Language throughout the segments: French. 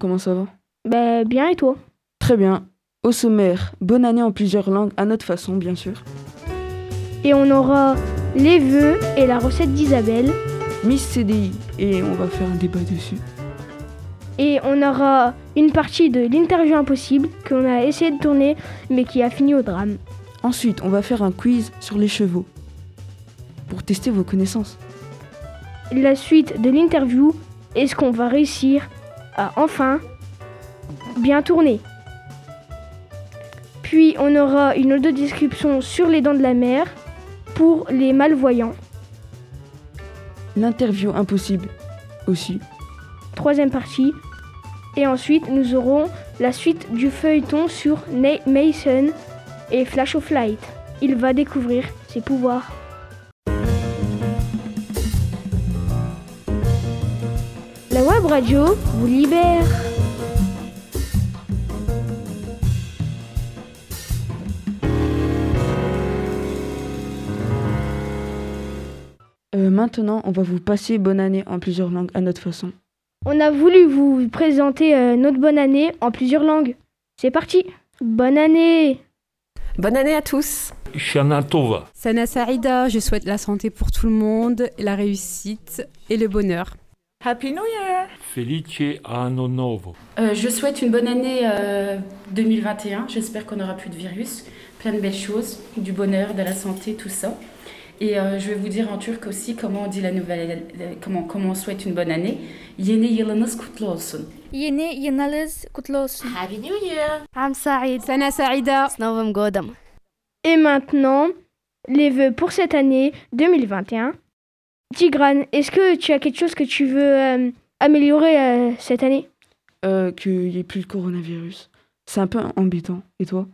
comment ça va? Bah bien et toi? Très bien. Au sommaire, bonne année en plusieurs langues, à notre façon, bien sûr. Et on aura les vœux et la recette d'Isabelle. Miss CDI, et on va faire un débat dessus. Et on aura une partie de l'interview impossible qu'on a essayé de tourner mais qui a fini au drame. Ensuite, on va faire un quiz sur les chevaux pour tester vos connaissances. La suite de l'interview, est-ce qu'on va réussir enfin bien tourner Puis on aura une audio description sur les dents de la mer pour les malvoyants. L'interview impossible aussi. Troisième partie. Et ensuite, nous aurons la suite du feuilleton sur Nate Mason et Flash of Light. Il va découvrir ses pouvoirs. Radio vous libère. Euh, maintenant, on va vous passer bonne année en plusieurs langues à notre façon. On a voulu vous présenter euh, notre bonne année en plusieurs langues. C'est parti. Bonne année. Bonne année à tous. Shana Tova. Sana Saïda, je souhaite la santé pour tout le monde, la réussite et le bonheur. Happy New Year Felice Anno Novo. Euh, je souhaite une bonne année euh, 2021. J'espère qu'on n'aura plus de virus, plein de belles choses, du bonheur, de la santé, tout ça. Et euh, je vais vous dire en turc aussi comment on dit la nouvelle, euh, comment, comment on souhaite une bonne année. Yeni yılınız kutlu olsun. Yeni yılınız kutlu olsun. Happy New Year. Am Saïd. Sana Saïda. Novum Godam. Et maintenant, les vœux pour cette année 2021 Tigrane, est-ce que tu as quelque chose que tu veux euh, améliorer euh, cette année? Euh, Qu'il n'y ait plus de coronavirus. C'est un peu embêtant. Et toi?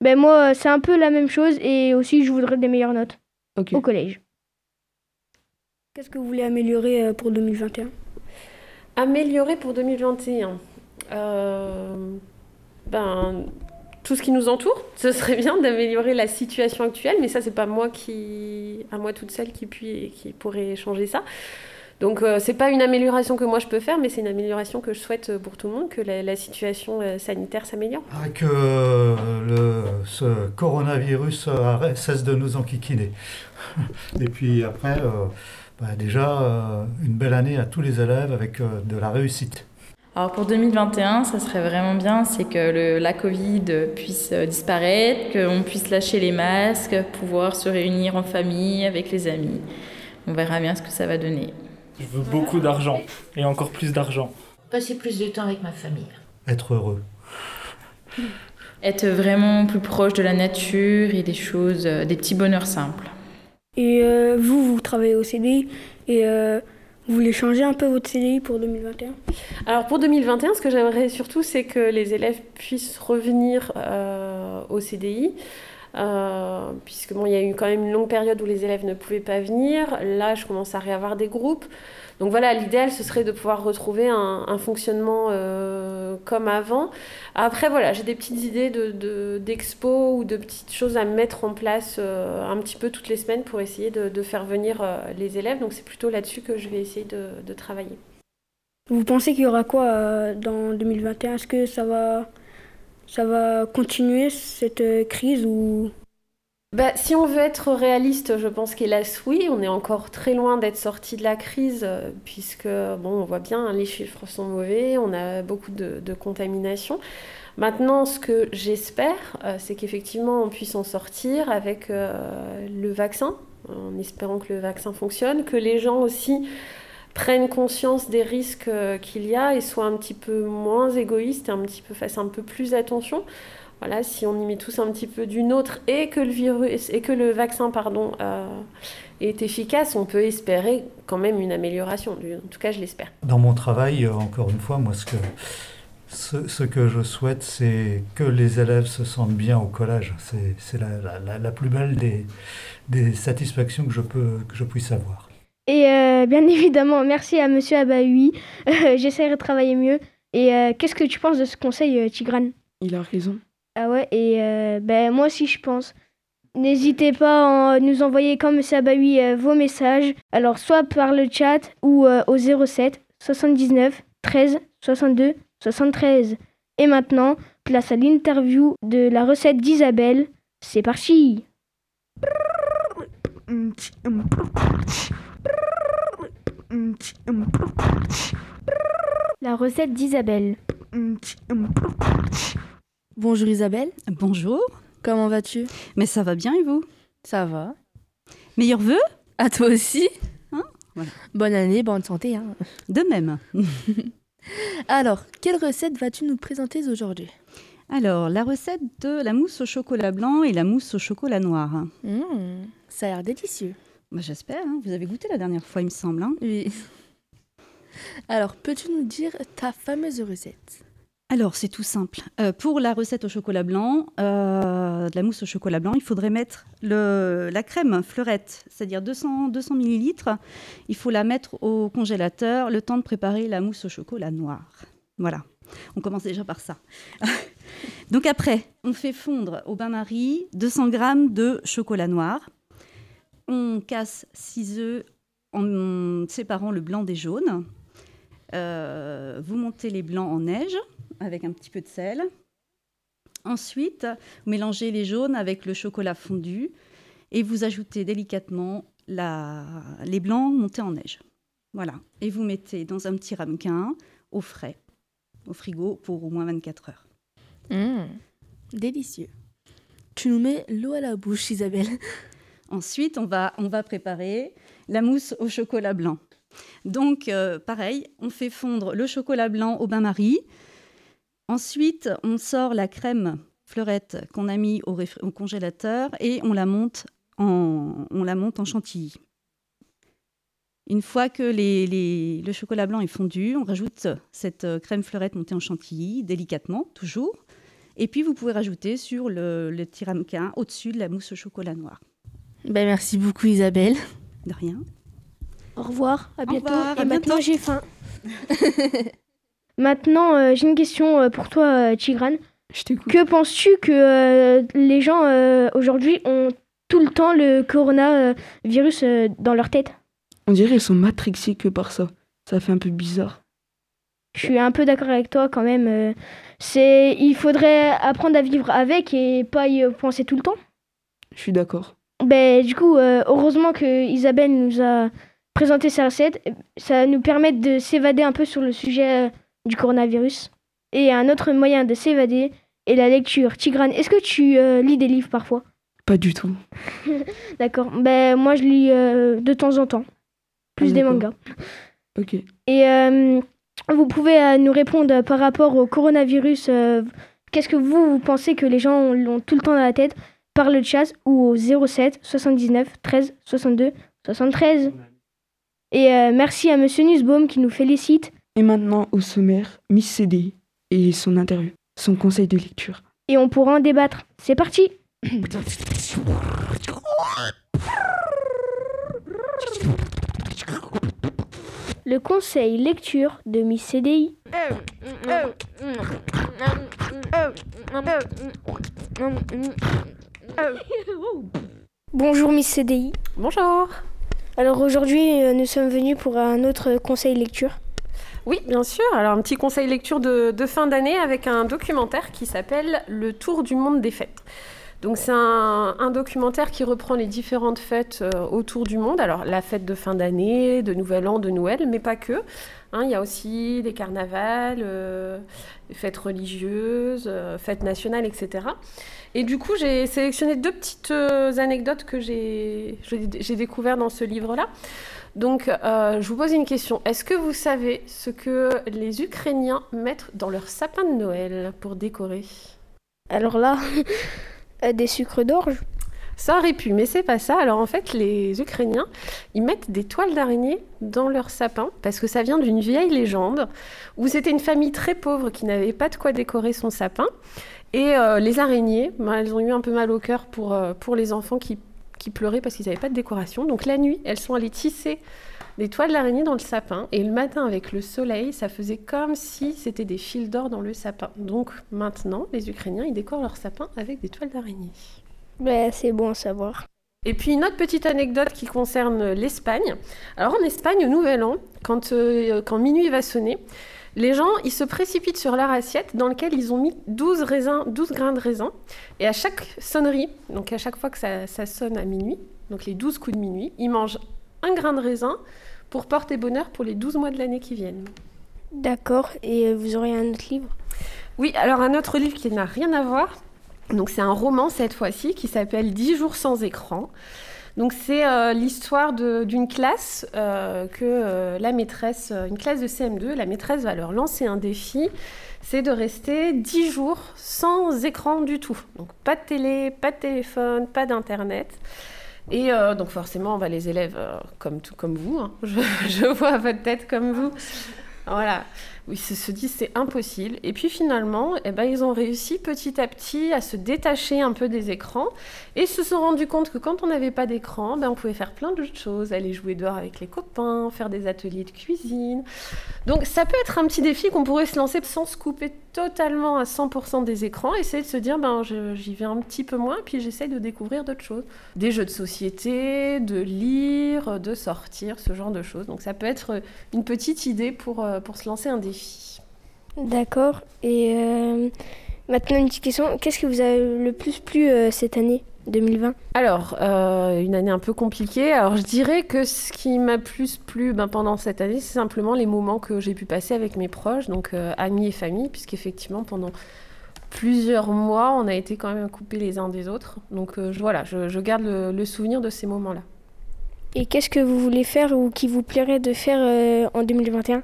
Ben moi, c'est un peu la même chose et aussi je voudrais des meilleures notes Ok. au collège. Qu'est-ce que vous voulez améliorer euh, pour 2021 Améliorer pour 2021. Euh, ben, tout ce qui nous entoure. Ce serait bien d'améliorer la situation actuelle, mais ça, c'est pas moi qui, à moi toute seule qui, puis, qui pourrait changer ça. Donc, euh, c'est pas une amélioration que moi je peux faire, mais c'est une amélioration que je souhaite pour tout le monde, que la, situation euh, sanitaire s'améliore. Ah, Que euh, ce coronavirus cesse de nous enquiquiner. Et puis après, euh, bah, déjà, euh, une belle année à tous les élèves avec euh, de la réussite. Alors pour 2021, ça serait vraiment bien, c'est que le- la Covid puisse euh, disparaître, qu'on puisse lâcher les masques, pouvoir se réunir en famille, avec les amis. On verra bien ce que ça va donner. Je veux beaucoup d'argent et encore plus d'argent. Passer plus de temps avec ma famille. Être heureux. Être vraiment plus proche de la nature et des choses, euh, des petits bonheurs simples. Et euh, vous, vous travaillez au CDI et euh, vous voulez changer un peu votre CDI pour 2021 Alors pour 2021, ce que j'aimerais surtout, c'est que les élèves puissent revenir euh, au CDI. euh, puisque bon, il y a eu quand même une longue période où les élèves ne pouvaient pas venir. Là, je commence à réavoir des groupes. Donc voilà, l'idéal, ce serait de pouvoir retrouver un, fonctionnement euh, comme avant. Après, voilà, j'ai des petites idées de, de- d'expos ou de petites choses à mettre en place euh, un petit peu toutes les semaines pour essayer de, de faire venir euh, les élèves. Donc c'est plutôt là-dessus que je vais essayer de, de travailler. Vous pensez qu'il y aura quoi dans 2021 Est-ce que ça va, ça va continuer cette crise ou Bah, si on veut être réaliste, je pense qu'hélas oui, on est encore très loin d'être sorti de la crise, euh, puisque bon, on voit bien, hein, les chiffres sont mauvais, on a beaucoup de, de contamination. Maintenant, ce que j'espère, euh, c'est qu'effectivement on puisse en sortir avec euh, le vaccin, en espérant que le vaccin fonctionne, que les gens aussi prennent conscience des risques qu'il y a et soient un petit peu moins égoïstes un petit peu fassent un peu plus attention. Voilà, si on y met tous un petit peu du nôtre et que le virus et que le vaccin pardon euh, est efficace, on peut espérer quand même une amélioration. En tout cas, je l'espère. Dans mon travail, euh, encore une fois, moi, ce que, ce, ce que je souhaite, c'est que les élèves se sentent bien au collège. C'est c'est la, la- la- la plus belle des, des satisfactions que je, peux, que je puisse avoir. Et euh, bien évidemment, merci à Monsieur Abaoui. Euh, J'essaierai de travailler mieux. Et euh, qu'est-ce que tu penses de ce conseil, Tigrane? Il a raison. Ah ouais, et euh, ben, moi aussi je pense. N'hésitez pas à nous envoyer comme Monsieur Abaoui euh, vos messages. Alors soit par le chat ou euh, au 07 79 13 62 73. Et maintenant, place à l'interview de la recette d'Isabelle. C'est parti La recette d'Isabelle. Bonjour Isabelle. Bonjour. Comment vas-tu? Mais ça va bien et vous? Ça va. Meilleurs vœux? À toi aussi. Hein? Voilà. Bonne année, bonne santé. Hein. De même. Alors, quelle recette vas-tu nous présenter aujourd'hui? Alors, la recette de la mousse au chocolat blanc et la mousse au chocolat noir. Mmh, ça a l'air délicieux. Bah, J'espère. hein. Vous avez goûté la dernière fois, il me semble. Oui. Alors, peux-tu nous dire ta fameuse recette? Alors, c'est tout simple. Euh, pour la recette au chocolat blanc, euh, de la mousse au chocolat blanc, il faudrait mettre la crème fleurette, c'est-à-dire 200, 200 millilitres. Il faut la mettre au congélateur, le temps de préparer la mousse au chocolat noir. Voilà. On commence déjà par ça. Donc après, on fait fondre au bain-marie 200 g de chocolat noir. On casse 6 œufs en séparant le blanc des jaunes. Euh, vous montez les blancs en neige avec un petit peu de sel. Ensuite, vous mélangez les jaunes avec le chocolat fondu et vous ajoutez délicatement la- les blancs montés en neige. Voilà. Et vous mettez dans un petit ramequin au frais, au frigo pour au moins 24 heures. Mmh, Délicieux. Tu nous mets l'eau à la bouche, Isabelle. Ensuite, on va, on va préparer la mousse au chocolat blanc. Donc, euh, pareil, on fait fondre le chocolat blanc au bain-marie. Ensuite, on sort la crème fleurette qu'on a mis au, congélateur et on la monte en, on la monte en chantilly. Une fois que les- les- le chocolat blanc est fondu, on rajoute cette euh, crème fleurette montée en chantilly, délicatement, toujours. Et puis, vous pouvez rajouter sur le, le petit ramequin au-dessus de la mousse au chocolat noir. Ben, merci beaucoup, Isabelle. De rien. Au revoir, à bientôt. revoir, Et à maintenant, j'ai faim. maintenant, euh, j'ai une question euh, pour toi, euh, Tigrane. Que penses-tu que les gens aujourd'hui ont tout le temps le coronavirus dans leur tête? On dirait qu'ils sont matrixés que par ça. Ça fait un peu bizarre. Je suis un peu d'accord avec toi quand même. c'est, il faudrait apprendre à vivre avec et pas y penser tout le temps. Je suis d'accord. Ben, du coup, heureusement que Isabelle nous a présenté sa recette. Ça nous permet de s'évader un peu sur le sujet du coronavirus. Et un autre moyen de s'évader est la lecture. Tigrane, est-ce que tu euh, lis des livres parfois? Pas du tout. D'accord. Ben, moi, je lis euh, de temps en temps. Plus Ah, des mangas. Ok. Et euh, vous pouvez nous répondre par rapport au coronavirus. Qu'est-ce que vous, vous pensez que les gens l'ont tout le temps dans la tête? Par le chat ou au 07 79 13 62 73 Et merci à Monsieur Nussbaum qui nous félicite. Et maintenant, au sommaire, Miss CDI et son interview, son conseil de lecture. Et on pourra en débattre. C'est parti Le conseil lecture de Miss CDI. Bonjour Miss CDI. Bonjour. Alors aujourd'hui, euh, nous sommes venus pour un autre conseil lecture. Oui, bien sûr. Alors, un petit conseil lecture de, fin d'année avec un documentaire qui s'appelle Le Tour du monde des fêtes. Donc, c'est un, documentaire qui reprend les différentes fêtes euh, autour du monde. Alors, la fête de fin d'année, de Nouvel An, de Noël, mais pas que. Hein, il y a aussi des carnavals, euh, fêtes religieuses, euh, fêtes nationales, etc. Et du coup, j'ai sélectionné deux petites anecdotes que j'ai découvertes dans ce livre-là. Donc, euh, je vous pose une question. Est-ce que vous savez ce que les Ukrainiens mettent dans leur sapin de Noël pour décorer? Alors là, euh, des sucres d'orge Ça aurait pu, mais c'est pas ça. Alors en fait, les Ukrainiens, ils mettent des toiles d'araignée dans leur sapin parce que ça vient d'une vieille légende où c'était une famille très pauvre qui n'avait pas de quoi décorer son sapin. Et euh, les araignées, ben, elles ont eu un peu mal au cœur pour, euh, pour les enfants qui, qui pleuraient parce qu'ils n'avaient pas de décoration. Donc la nuit, elles sont allées tisser des toiles d'araignée dans le sapin. Et le matin, avec le soleil, ça faisait comme si c'était des fils d'or dans le sapin. Donc maintenant, les Ukrainiens, ils décorent leur sapin avec des toiles d'araignée. C'est bon à savoir. Et puis une autre petite anecdote qui concerne l'Espagne. Alors en Espagne, au Nouvel An, quand, euh, quand minuit va sonner, Les gens, ils se précipitent sur leur assiette dans laquelle ils ont mis 12, raisins, 12 grains de raisin. Et à chaque sonnerie, donc à chaque fois que ça, ça sonne à minuit, donc les 12 coups de minuit, ils mangent un grain de raisin pour porter bonheur pour les 12 mois de l'année qui viennent. D'accord. Et euh, vous aurez un autre livre? Oui, alors un autre livre qui n'a rien à voir. Donc c'est un roman cette fois-ci qui s'appelle 10 jours sans écran. Donc c'est euh, l'histoire d'une classe euh, que euh, la maîtresse, une classe de CM2, la maîtresse va leur lancer un défi, c'est de rester 10 jours sans écran du tout. Donc pas de télé, pas de téléphone, pas d'internet. Et donc forcément, on va les élèves comme tout comme vous. hein. Je vois votre tête comme vous. Voilà. Oui, ils se, se disent c'est impossible. Et puis finalement, eh ben, ils ont réussi petit à petit à se détacher un peu des écrans et se sont rendus compte que quand on n'avait pas d'écran, ben, on pouvait faire plein d'autres choses, aller jouer dehors avec les copains, faire des ateliers de cuisine. Donc ça peut être un petit défi qu'on pourrait se lancer sans se couper totalement à 100% des écrans, essayer de se dire ben, j'y vais un petit peu moins, puis j'essaye de découvrir d'autres choses. Des jeux de société, de lire, de sortir, ce genre de choses. Donc ça peut être une petite idée pour, euh, pour se lancer un défi. D'accord. Et euh, maintenant, une petite question. Qu'est-ce que vous avez le plus plu euh, cette année 2020 Alors, euh, une année un peu compliquée. Alors, je dirais que ce qui m'a plus plu ben, pendant cette année, c'est simplement les moments que j'ai pu passer avec mes proches, donc euh, amis et famille, puisqu'effectivement, pendant plusieurs mois, on a été quand même coupés les uns des autres. Donc, euh, je- voilà, je, je garde le, le souvenir de ces moments-là. Et qu'est-ce que vous voulez faire ou qui vous plairait de faire euh, en 2021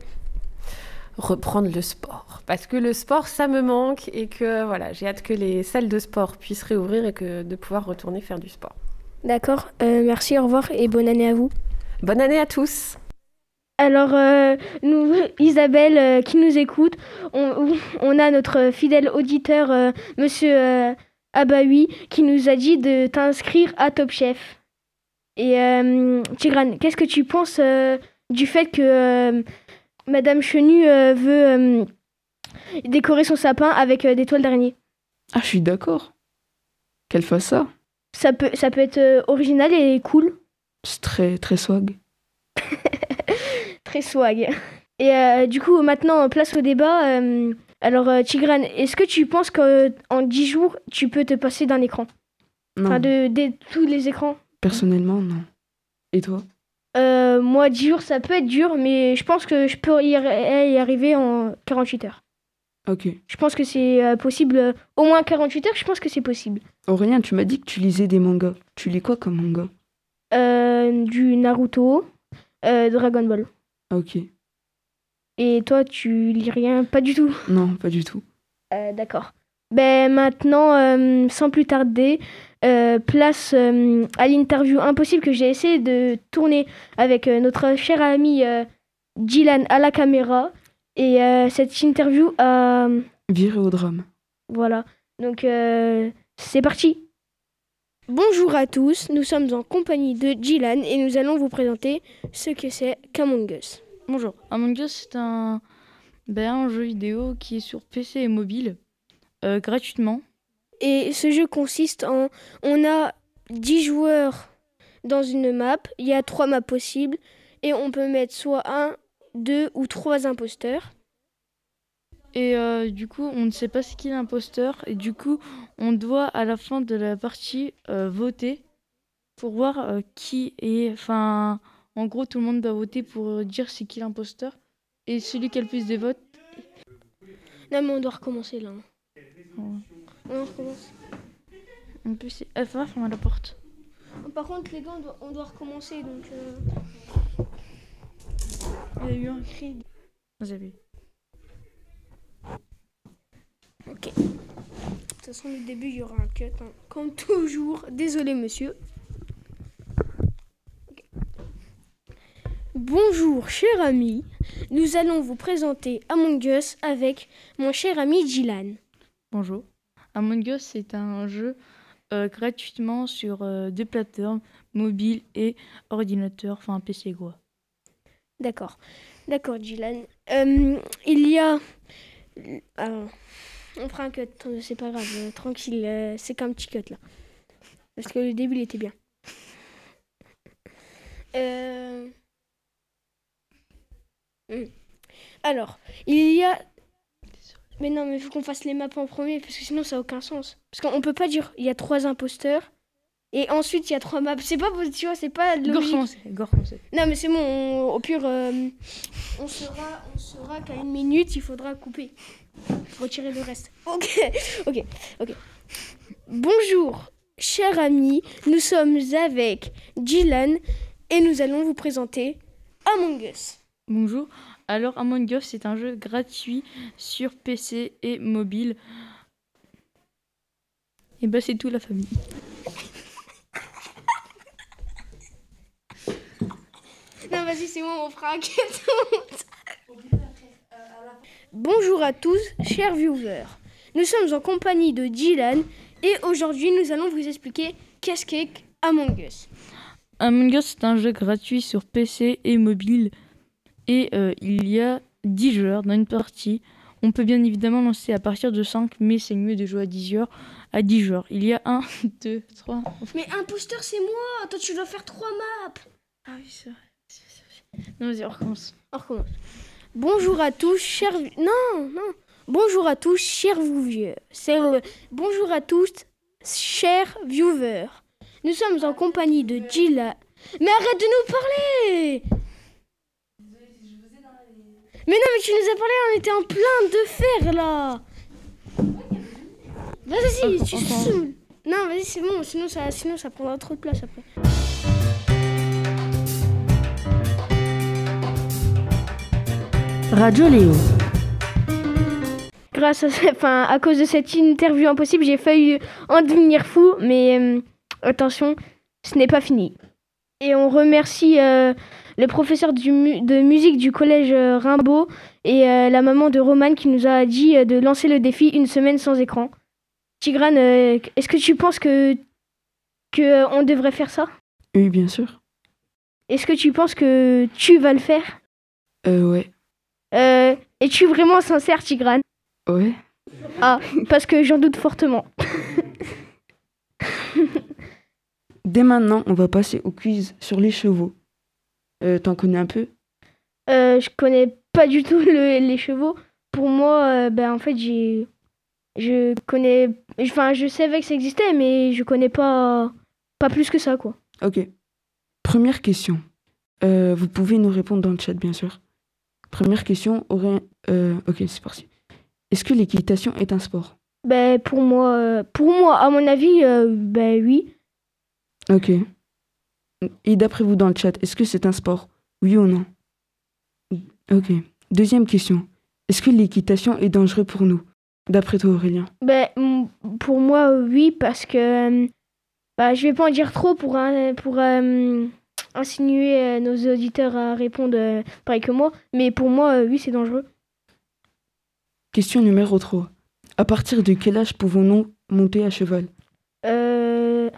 Reprendre le sport. Parce que le sport, ça me manque et que voilà, j'ai hâte que les salles de sport puissent réouvrir et que de pouvoir retourner faire du sport. D'accord. Euh, merci, au revoir et bonne année à vous. Bonne année à tous. Alors, euh, nous, Isabelle, euh, qui nous écoute, on, on a notre fidèle auditeur, Monsieur Abaoui, qui nous a dit de t'inscrire à Top Chef. Et Tigran, qu'est-ce que tu penses du fait que Madame Chenu euh, veut euh, décorer son sapin avec euh, des toiles d'araignée Ah, je suis d'accord. Qu'elle fasse ça. ça peut, ça peut être original et cool. C'est très, très swag. Très swag. Et euh, du coup, maintenant, place au débat. euh, alors, euh, Tigran, est-ce que tu penses qu'en 10 jours, tu peux te passer d'un écran? Non. Enfin, de, de tous les écrans? Personnellement, non. Et toi? Euh, Moi, 10 jours, ça peut être dur, mais je pense que je peux y, y arriver en 48 heures. Ok. Je pense que c'est euh, possible. euh, au moins 48 heures, je pense que c'est possible. Aurélien, tu m'as dit que tu lisais des mangas. Tu lis quoi comme manga? Euh, du Naruto, euh, Dragon Ball. Ok. Et toi, tu lis rien? Pas du tout? Non, pas du tout. D'accord. Ben maintenant, euh, sans plus tarder, euh, place euh, à l'interview impossible que j'ai essayé de tourner avec euh, notre cher ami euh, Dylan à la caméra. Et euh, cette interview a... Viré au drame. Voilà. Donc, euh, c'est parti. Bonjour à tous, nous sommes en compagnie de Dylan et nous allons vous présenter ce que c'est qu'Among Us. Bonjour, Among Us c'est un, ben, un jeu vidéo qui est sur PC et mobile euh, gratuitement. Et ce jeu consiste en... On a 10 joueurs dans une map, il y a 3 maps possibles, et on peut mettre soit un, deux ou trois imposteurs. Et euh, du coup, on ne sait pas c'est qui l'imposteur. Et du coup, on doit à la fin de la partie euh, voter pour voir qui est. Enfin, en gros, tout le monde doit voter pour dire c'est qui l'imposteur. Et celui qui a le plus de votes. Non mais on doit recommencer là. On recommence. En plus, c'est. Ah, faut fermer la porte. Par contre les gars, on doit, on doit recommencer donc... euh, Il y a eu un cri. Vous avez. Ok. De toute façon, au début, il y aura un cut. hein. Comme toujours. Désolé, monsieur. Bonjour, cher ami. Nous allons vous présenter Among Us avec mon cher ami Dylan. Bonjour. Among Us, c'est un jeu euh, gratuitement sur euh, deux plateformes, mobile et ordinateur, enfin PC quoi. D'accord. D'accord, Dylan. Euh, il y a. Alors, on fera un cut, c'est pas grave, tranquille, c'est qu'un petit cut là. Parce que le début il était bien. Hmm. Alors, il y a. Mais non, mais il faut qu'on fasse les maps en premier, parce que sinon ça n'a aucun sens. Parce qu'on peut pas dire il y a trois imposteurs, et ensuite il y a trois maps. C'est pas, tu vois, c'est pas logique. recommencer, go recommencer. Non, mais c'est bon, on- au pire, euh, on saura, on saura qu'à une minute, il faudra couper. Retirer le reste. Ok, ok, ok. Bonjour, chers amis, nous sommes avec Dylan et nous allons vous présenter Among Us. Bonjour. Alors, Among Us, c'est un jeu gratuit sur PC et mobile. Et bah, c'est tout la famille. Non, vas-y, c'est bon, on fera un. Bonjour à tous, chers viewers. Nous sommes en compagnie de Dylan et aujourd'hui, nous allons vous expliquer qu'est-ce qu'est Among Us. Among Us, c'est un jeu gratuit sur PC et mobile. Et euh, il y a 10 joueurs dans une partie. On peut bien évidemment lancer à partir de 5, mais c'est mieux de jouer à 10 joueurs. À 10 joueurs. Il y a 1, 2, 3. Mais imposteur, c'est moi. Toi, tu dois faire trois maps. Ah oui, c'est vrai. Non, vas-y, on recommence. On recommence. Bonjour à tous, chers... Non, non. Bonjour à tous, chers viewers. Le- Bonjour à tous, chers viewers. Nous sommes en compagnie de Gila. Mais arrête de nous parler Mais non, mais tu nous as parlé, on était en plein de fer, là Vas-y, tu saoules. Non, vas-y, c'est bon, sinon ça, sinon ça prendra trop de place après. Radio Léo. grâce à, enfin, à cause de cette interview impossible, j'ai failli en devenir fou, mais euh, attention, ce n'est pas fini. Et on remercie euh, le professeur du mu- de musique du collège euh, Rimbaud et euh, la maman de Romane qui nous a dit euh, de lancer le défi une semaine sans écran. Tigrane, est-ce que tu penses que, que on devrait faire ça? Oui, bien sûr. Est-ce que tu penses que tu vas le faire? Euh, ouais. euh, Es-tu vraiment sincère, Tigrane? Ouais. Ah, parce que j'en doute fortement. Dès maintenant, on va passer au quiz sur les chevaux. Euh, T'en connais un peu? Euh, je connais pas du tout le- les chevaux. Pour moi, euh, ben, en fait, j'ai. Je connais. Enfin, je savais que ça existait, mais je connais pas. Pas plus que ça, quoi. Ok. Première question. Euh, vous pouvez nous répondre dans le chat, bien sûr. Première question. Aurait... ok, c'est parti. Est-ce que l'équitation est un sport? Ben, pour moi, pour moi, à mon avis, euh, ben oui. Ok. Et d'après vous dans le chat, est-ce que c'est un sport? Oui ou non? Ok. Deuxième question. Est-ce que l'équitation est dangereux pour nous? D'après toi, Aurélien Ben, pour moi, oui, parce que. bah, je vais pas en dire trop pour, euh, pour euh, insinuer euh, nos auditeurs à répondre euh, pareil que moi. Mais pour moi, oui, c'est dangereux. Question numéro 3. À partir de quel âge pouvons-nous monter à cheval? Euh,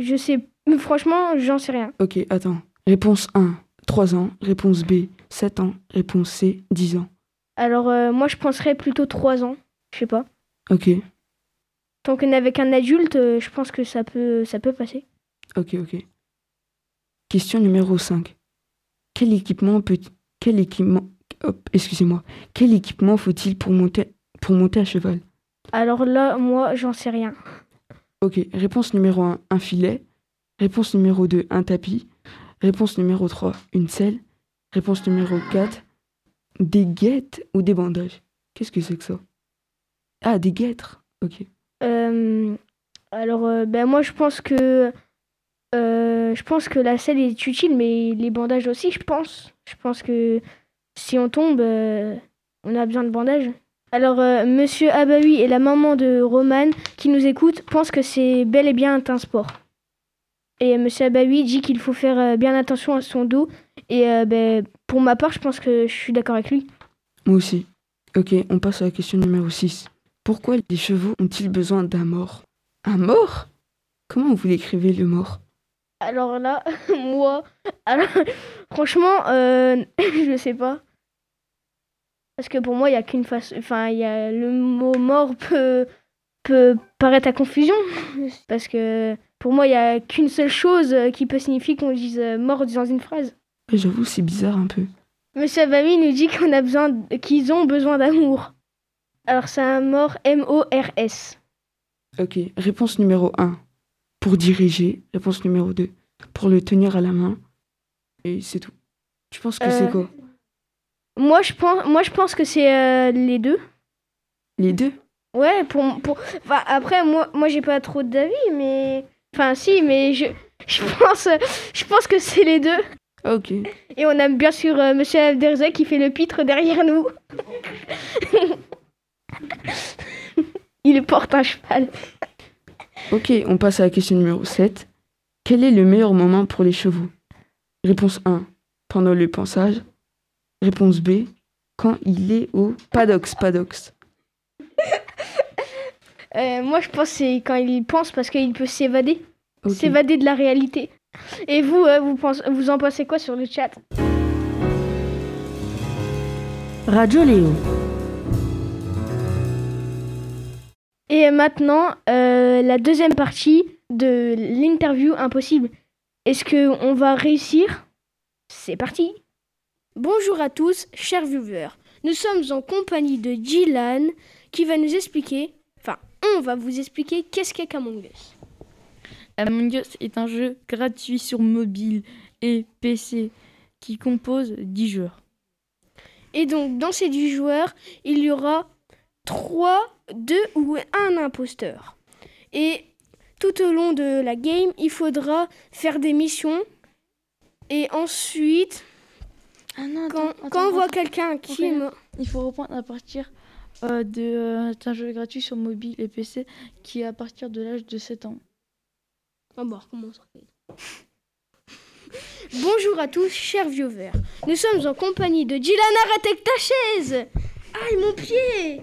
je sais. Franchement, j'en sais rien. Ok, attends. Réponse 1, 3 ans. Réponse B, 7 ans. Réponse C, 10 ans. Alors, euh, moi, je penserais plutôt 3 ans. Je sais pas. Ok, Tant qu'on est avec un adulte, euh, je pense que ça peut, ça peut passer. ok, ok. Question numéro 5. Quel équipement peut... Quel équipement... Excusez-moi. Quel équipement faut-il pour monter, pour monter à cheval? Alors là, moi, j'en sais rien. Ok, réponse numéro 1, un filet. Réponse numéro 2, un tapis. Réponse numéro 3, une selle. Réponse numéro 4, des guêtres ou des bandages. Qu'est-ce que c'est que ça? Ah, des guêtres. Ok. Euh, alors, euh, ben, moi, je pense que. euh, je pense que la selle est utile, mais les bandages aussi, je pense. Je pense que si on tombe, on a besoin de bandages. Alors, monsieur Abaoui et la maman de Roman qui nous écoute pensent que c'est bel et bien un sport. Et monsieur Abaoui dit qu'il faut faire euh, bien attention à son dos. Et euh, ben, pour ma part, je pense que je suis d'accord avec lui. Moi aussi. Ok, on passe à la question numéro 6. Pourquoi les chevaux ont-ils besoin d'un mort? Un mort? Comment vous l'écrivez le mort? Alors là, moi, alors, franchement, euh, je sais pas. Parce que pour moi, il y a qu'une façon. Enfin, y a le mot mort peut peut paraître à confusion. Parce que pour moi, il y a qu'une seule chose qui peut signifier qu'on dise euh, mort dans une phrase. J'avoue, c'est bizarre un peu. Monsieur Abami nous dit qu'on a besoin, qu'ils ont besoin d'amour. Alors c'est un mort M-O-R-S. Ok, réponse numéro 1. Pour diriger. Réponse numéro 2. Pour le tenir à la main. Et c'est tout. Tu penses que Euh, c'est quoi? Moi je pense, moi je pense que c'est euh, les deux. Les deux? Ouais, pour, pour... Enfin, après moi, moi j'ai pas trop d'avis, mais enfin si, mais je, je pense, je pense que c'est les deux. Ok. Et on a bien sûr euh, Monsieur Abderzak qui fait le pitre derrière nous. Il porte un cheval. Ok, on passe à la question numéro 7. Quel est le meilleur moment pour les chevaux? Réponse 1. Pendant le pansage. Réponse B. Quand il est au paddocks, paddocks. Euh, moi je pense que c'est quand il pense parce qu'il peut s'évader. S'évader de la réalité. Et vous, euh, vous, pensez, vous en pensez quoi sur le chat? Radio Léo. Et maintenant, euh, la deuxième partie de l'interview impossible. Est-ce que on va réussir? C'est parti. Bonjour à tous, chers viewers. Nous sommes en compagnie de Jilan qui va nous expliquer, on va vous expliquer qu'est-ce qu'est Among Us. Among Us est un jeu gratuit sur mobile et PC qui compose 10 joueurs. Et donc, dans ces 10 joueurs, il y aura 3, 2 ou un imposteur. Et tout au long de la game, il faudra faire des missions. Et ensuite, Ah non, quand, attends, quand on attends, voit attends. quelqu'un qui est mort- Il faut reprendre à partir d'un jeu gratuit sur mobile et PC qui est à partir de l'âge de 7 ans. On va recommencer. Bonjour à tous, chers viewers. Nous sommes en compagnie de Dylan. Arrête ta chaise Aïe, mon pied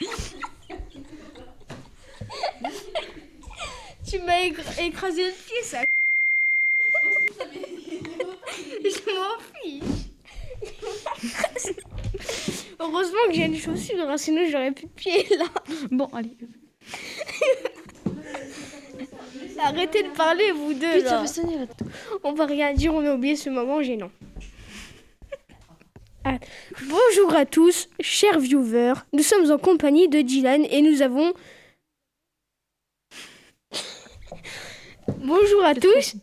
Tu m'as écr- écrasé le pied, ça Je m'en fiche Heureusement que j'ai une chaussure, hein, sinon j'aurais plus de pied là. Bon, allez. Arrêtez de parler, vous deux. Là. sonner, là. On va rien dire, on a oublié ce moment gênant. Ah, Bonjour à tous, chers viewers. Nous sommes en compagnie de Dylan et nous avons. Bonjour à tous.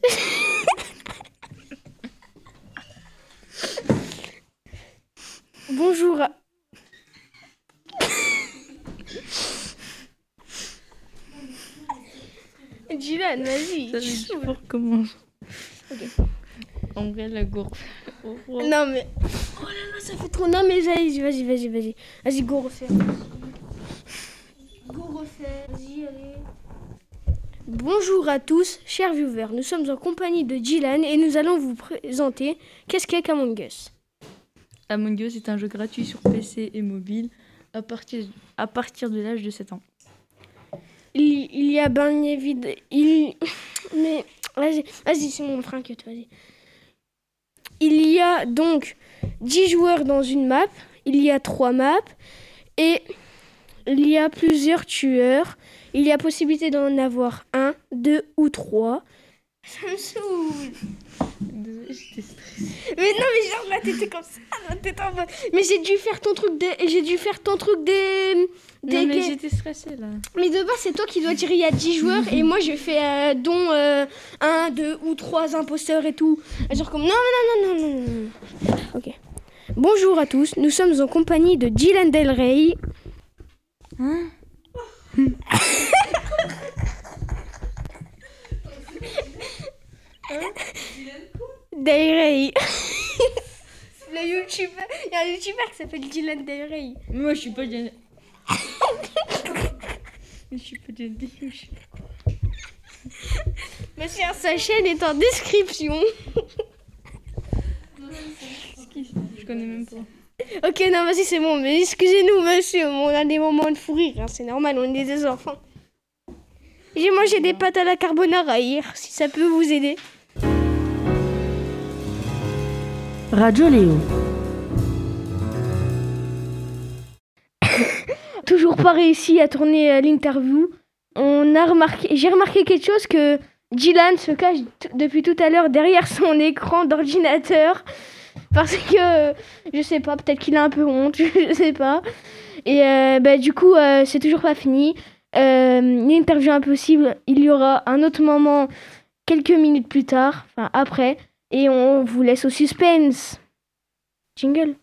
Bonjour à. Dylan, vas-y. Ça dire pour commencer. En vrai, la gourde. Non mais. Oh là là, ça fait trop. Non mais vas-y, vas-y, vas-y, vas-y. Vas-y, go refaire. Go refaire. Vas-y, allez. Bonjour à tous, chers viewers. Nous sommes en compagnie de Dylan et nous allons vous présenter qu'est-ce qu'est Among Us. Among Us est un jeu gratuit sur PC et mobile à partir, à partir de l'âge de 7 ans. Il, il y a bien évidemment. Il... Mais. Vas-y, vas-y, c'est mon frein que toi, vas-y. Il y a donc 10 joueurs dans une map. Il y a 3 maps. Et il y a plusieurs tueurs. Il y a possibilité d'en avoir un, deux ou trois. Ça me saoule. Désolée, j'étais stressée. Mais non, mais genre là, t'étais comme ça. t'étais en mode- Mais j'ai dû faire ton truc des. J'ai dû faire ton truc des. des Non, mais des- j'étais stressée là. mais de base, c'est toi qui dois dire il y a 10 joueurs et moi je fais euh, dont 1, 2 ou 3 imposteurs et tout. Genre comme non, non, non, non, non, non, non. Ok. Bonjour à tous, nous sommes en compagnie de Dylan Del Rey. Hein? Del Rey. Le youtubeur, il y a un youtubeur qui s'appelle Dylan Del Rey. Moi, je suis pas bien. je suis pas bien. Monsieur, sa chaîne est en description. Je connais même pas. Ok, non, vas-y, c'est bon. Mais excusez-nous, monsieur. On a des moments de fou rire. hein, C'est normal, on est des enfants. J'ai mangé des pâtes à la carbonara hier, si ça peut vous aider. Radio Léo. Toujours pas réussi à tourner euh, l'interview. On a remarqué, j'ai remarqué quelque chose que Dylan se cache depuis tout à l'heure derrière son écran d'ordinateur parce que je sais pas, peut-être qu'il a un peu honte, je sais pas. Et euh, bah, du coup, euh, c'est toujours pas fini. Euh, L'interview impossible, il y aura un autre moment quelques minutes plus tard, enfin après, et on vous laisse au suspense. Jingle.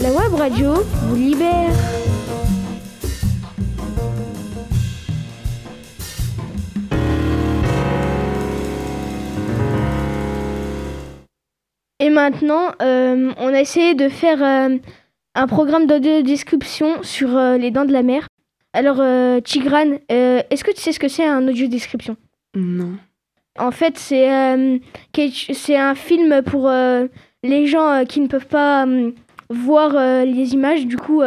La web radio vous libère. Et maintenant, euh, on a essayé de faire euh, un programme d'audio description sur euh, les dents de la mer. Alors, euh, Tigran, euh, est-ce que tu sais ce que c'est un audio description? Non. En fait, c'est euh, c'est un film pour euh, les gens qui ne peuvent pas voir les images. Du coup,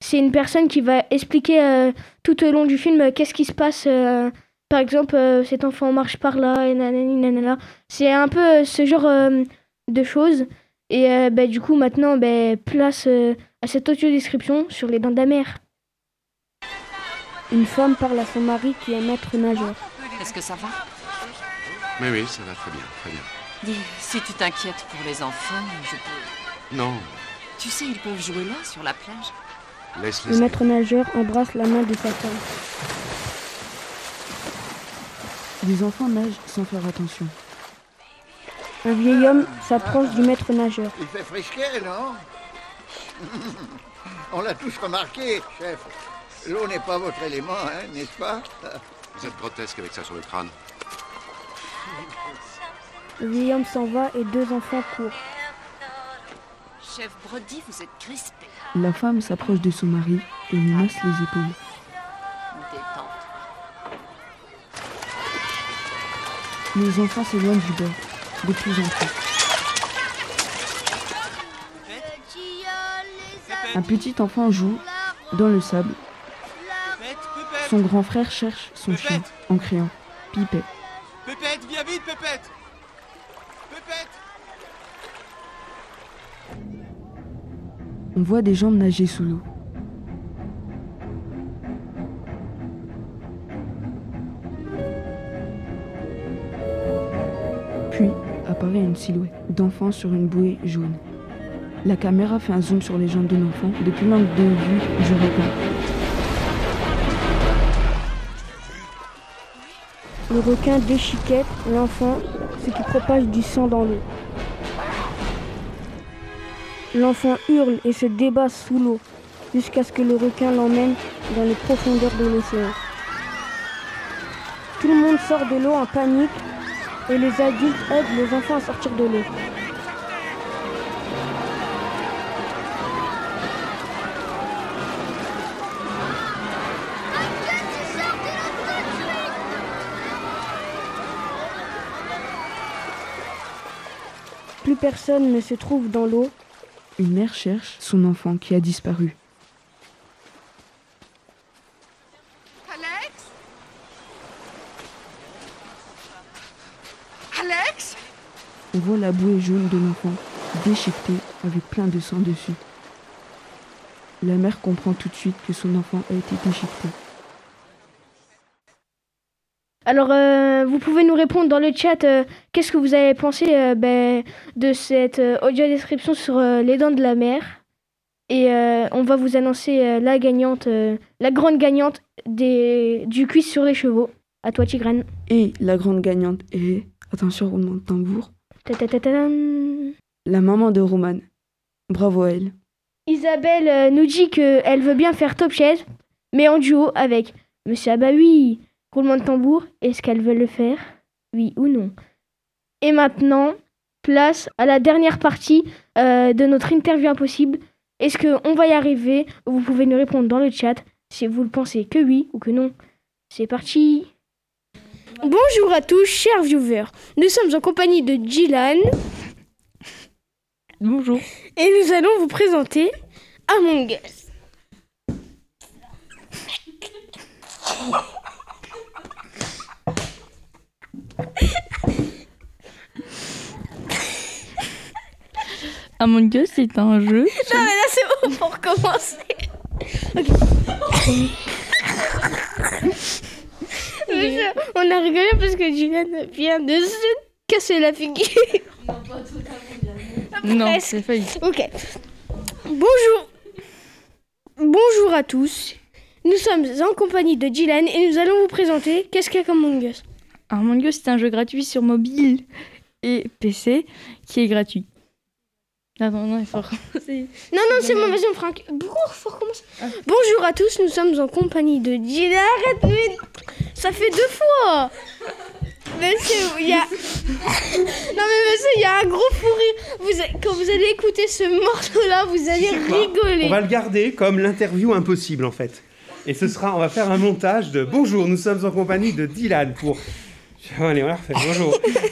c'est une personne qui va expliquer tout au long du film qu'est-ce qui se passe. par exemple, cet enfant marche par là, et nanani, nanana. C'est un peu ce genre de choses. Et bah, du coup, maintenant, bah, place à cette audio description sur les dents de la mer. Une femme parle à son mari qui est maître nageur. Est-ce que ça va? Oui, oui, ça va très bien, très bien. Dis, si tu t'inquiètes pour les enfants, je peux... Non, Tu sais, ils peuvent jouer là, sur la plage. laisse-les. Le maître nageur embrasse la main de sa femme. Les enfants nagent sans faire attention. Un vieil homme s'approche du maître nageur. Il fait frisquet, non? On l'a tous remarqué, chef. L'eau n'est pas votre élément, hein, n'est-ce pas? Vous êtes grotesque avec ça sur le crâne. Homme s'en va et deux enfants courent. Chef Brody, vous êtes crispé. La femme s'approche de son mari et lui masse les épaules. Détente. Les enfants s'éloignent du bord, de plus en plus. Un petit enfant joue dans le sable. Son grand frère cherche son chien en criant Pipette. Pépette, viens vite, Pépette Pépette On voit des jambes nager sous l'eau. Puis apparaît une silhouette d'enfant sur une bouée jaune. La caméra fait un zoom sur les jambes de l'enfant depuis l'angle de vue du requin. Le requin déchiquette l'enfant, ce qui propage du sang dans l'eau. L'enfant hurle et se débat sous l'eau jusqu'à ce que le requin l'emmène dans les profondeurs de l'océan. Tout le monde sort de l'eau en panique et les adultes aident les enfants à sortir de l'eau. Personne ne se trouve dans l'eau. Une mère cherche son enfant qui a disparu. Alex? Alex? On voit la bouée jaune de l'enfant déchiquetée avec plein de sang dessus. La mère comprend tout de suite que son enfant a été déchiqueté. Alors, euh, vous pouvez nous répondre dans le chat euh, qu'est-ce que vous avez pensé euh, ben, de cette audio description sur les dents de la mer. Et on va vous annoncer la gagnante, la grande gagnante des, du quiz sur les chevaux. À toi, Tigrane. Et la grande gagnante est, attention roulement de tambour, la maman de Roman. Bravo à elle. Isabelle nous dit qu'elle veut bien faire top chef, mais en duo avec Monsieur Ah bah oui, roulement de tambour, est-ce qu'elle veut le faire? Oui ou non? Et maintenant, place à la dernière partie euh, de notre interview impossible. Est-ce qu'on va y arriver? Vous pouvez nous répondre dans le chat si vous le pensez que oui ou que non. C'est parti Bonjour à tous, chers viewers. Nous sommes en compagnie de Jilan. Bonjour. Et nous allons vous présenter Among Us. Among Us, c'est un jeu. Non mais là c'est bon pour commencer. Ok. On a rigolé parce que Dylan vient de se casser la figure. Non, Presque. c'est failli. Ok. Bonjour. Bonjour à tous. Nous sommes en compagnie de Dylan et nous allons vous présenter Qu'est-ce qu'il y a comme Among Us? Among Us, c'est un jeu gratuit sur mobile et PC qui est gratuit. Attends, non, il faut recommencer. Non, non, c'est bon, vas-y, on fera un... Bonjour, faut recommencer. Bonjour à tous, nous sommes en compagnie de Dylan. Arrête, mais ça fait deux fois. Monsieur, il y a... Non mais monsieur, il y a un gros fou rire. Vous, Quand vous allez écouter ce morceau-là, vous allez rigoler. On va le garder comme l'interview impossible en fait. Et ce sera, on va faire un montage de Bonjour, nous sommes en compagnie de Dylan pour. Allez, on la refait. Bonjour.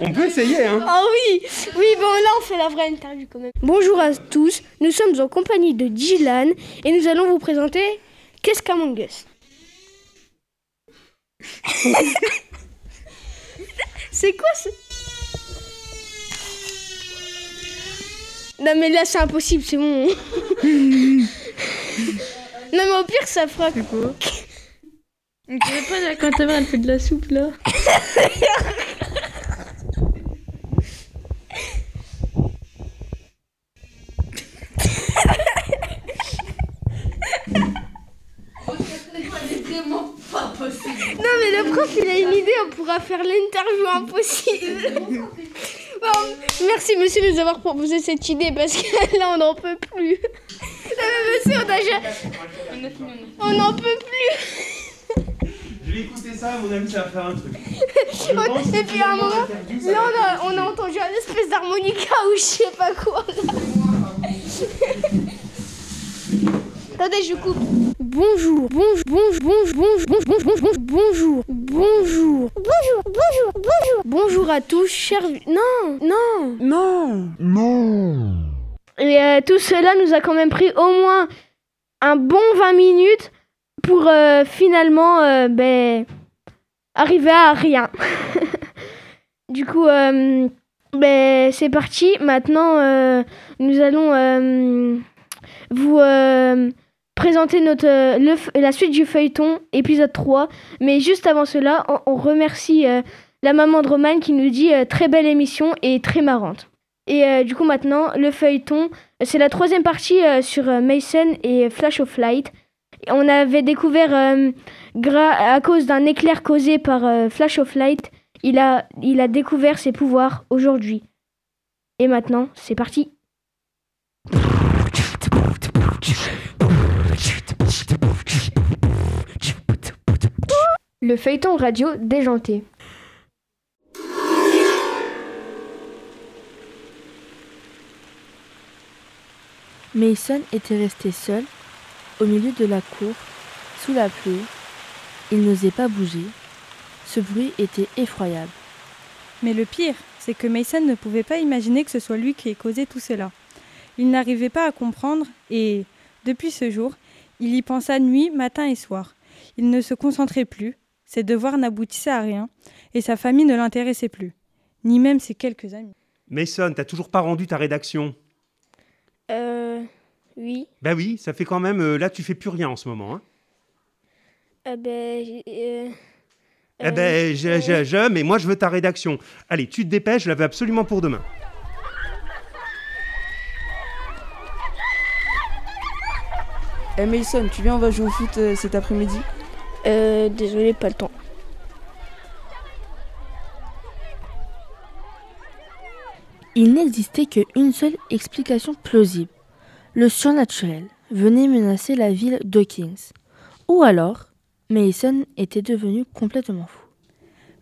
on peut essayer, hein. Ah oui, oui, bon là on fait la vraie interview quand même. Bonjour à tous, nous sommes en compagnie de Dylan et nous allons vous présenter Qu'est-ce qu'Among Us? C'est quoi ce... Non mais là c'est impossible, c'est bon. non mais au pire ça fera... C'est quoi On dirait pas là, quand ta mère elle fait de la soupe là? vraiment pas possible. Non mais le prof il a une idée, on pourra faire l'interview impossible. Bon, merci monsieur de nous avoir proposé cette idée parce que là on n'en peut plus. Non mais monsieur on a ja- On n'en peut plus. Je vais écouter ça, à mon avis, ça va faire un truc. Et puis à un moment, là on a, on a entendu un espèce d'harmonica ou je sais pas quoi. là. Attendez, je coupe. Bonjour, bonjour, bonjour, bonjour, bonjour, bonjour, bonjour, bonjour, bonjour, bonjour, bonjour, bonjour, bonjour à tous, chers. Non, non, non, non. Et euh, tout cela nous a quand même pris au moins un bon 20 minutes pour euh, finalement euh, ben, arriver à rien. du coup, euh, ben, c'est parti. Maintenant, euh, nous allons euh, vous euh, présenter notre, euh, la suite du feuilleton, épisode 3. Mais juste avant cela, on, remercie euh, la maman de Romane qui nous dit euh, très belle émission et très marrante. Et du coup, maintenant, le feuilleton, c'est la troisième partie sur Mason et Flash of Light. On avait découvert, à cause d'un éclair causé par Flash of Light, il a, il a découvert ses pouvoirs aujourd'hui. Et maintenant, c'est parti. Le feuilleton radio déjanté. Mason était resté seul, au milieu de la cour, sous la pluie. Il n'osait pas bouger. Ce bruit était effroyable. Mais le pire, c'est que Mason ne pouvait pas imaginer que ce soit lui qui ait causé tout cela. Il n'arrivait pas à comprendre et, depuis ce jour, il y pensa nuit, matin et soir. Il ne se concentrait plus, ses devoirs n'aboutissaient à rien, et sa famille ne l'intéressait plus, ni même ses quelques amis. Mason, t'as toujours pas rendu ta rédaction? Euh. Oui. Bah oui, ça fait quand même. euh, là, tu fais plus rien en ce moment. Hein. Euh, ben. j'ai- euh, eh ben, je, je, je, mais moi, je veux ta rédaction. Allez, tu te dépêches, je la veux absolument pour demain. Eh Mason, tu viens, on va jouer au foot euh, cet après-midi? Euh, désolé, pas le temps. Il n'existait qu'une seule explication plausible. Le surnaturel venait menacer la ville d'Hawkins. Ou alors, Mason était devenu complètement fou.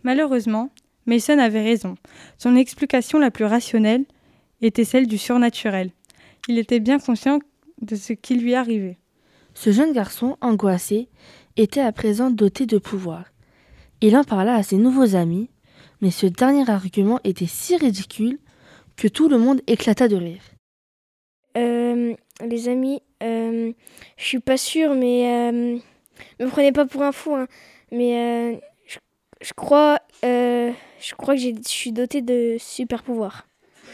Malheureusement, Mason avait raison. Son explication la plus rationnelle était celle du surnaturel. Il était bien conscient de ce qui lui arrivait. Ce jeune garçon, angoissé, était à présent doté de pouvoir. Il en parla à ses nouveaux amis, mais ce dernier argument était si ridicule que tout le monde éclata de rire. Euh, les amis, euh, je suis pas sûre, mais euh, me prenez pas pour un fou, hein, mais euh, je, je crois, euh, je crois que j'ai- je suis dotée de super pouvoirs.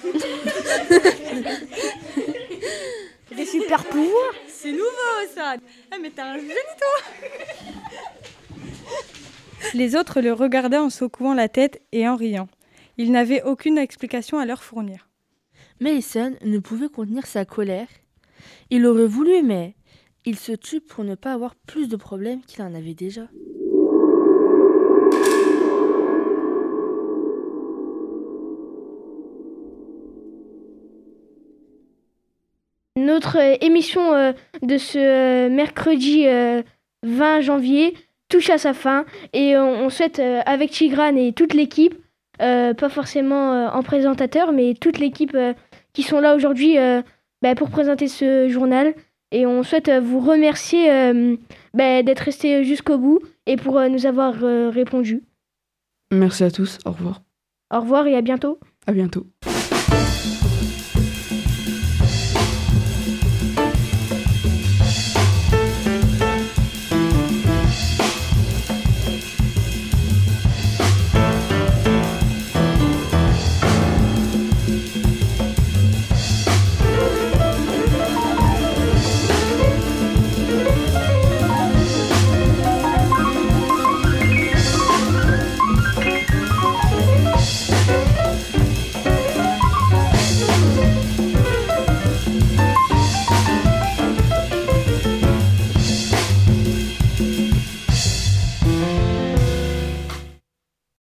Des super pouvoirs? C'est nouveau ça Ah mais t'es un génie toi Les autres le regardaient en secouant la tête et en riant. Ils n'avaient aucune explication à leur fournir. Mason ne pouvait contenir sa colère. Il aurait voulu, mais il se tue pour ne pas avoir plus de problèmes qu'il en avait déjà. Notre euh, émission euh, de ce euh, mercredi euh, 20 janvier touche à sa fin et on, souhaite avec Tigran et toute l'équipe, pas forcément en présentateur, mais toute l'équipe qui sont là aujourd'hui bah, pour présenter ce journal. Et on souhaite vous remercier bah, d'être resté jusqu'au bout et pour nous avoir répondu. Merci à tous. Au revoir. Au revoir et à bientôt. À bientôt.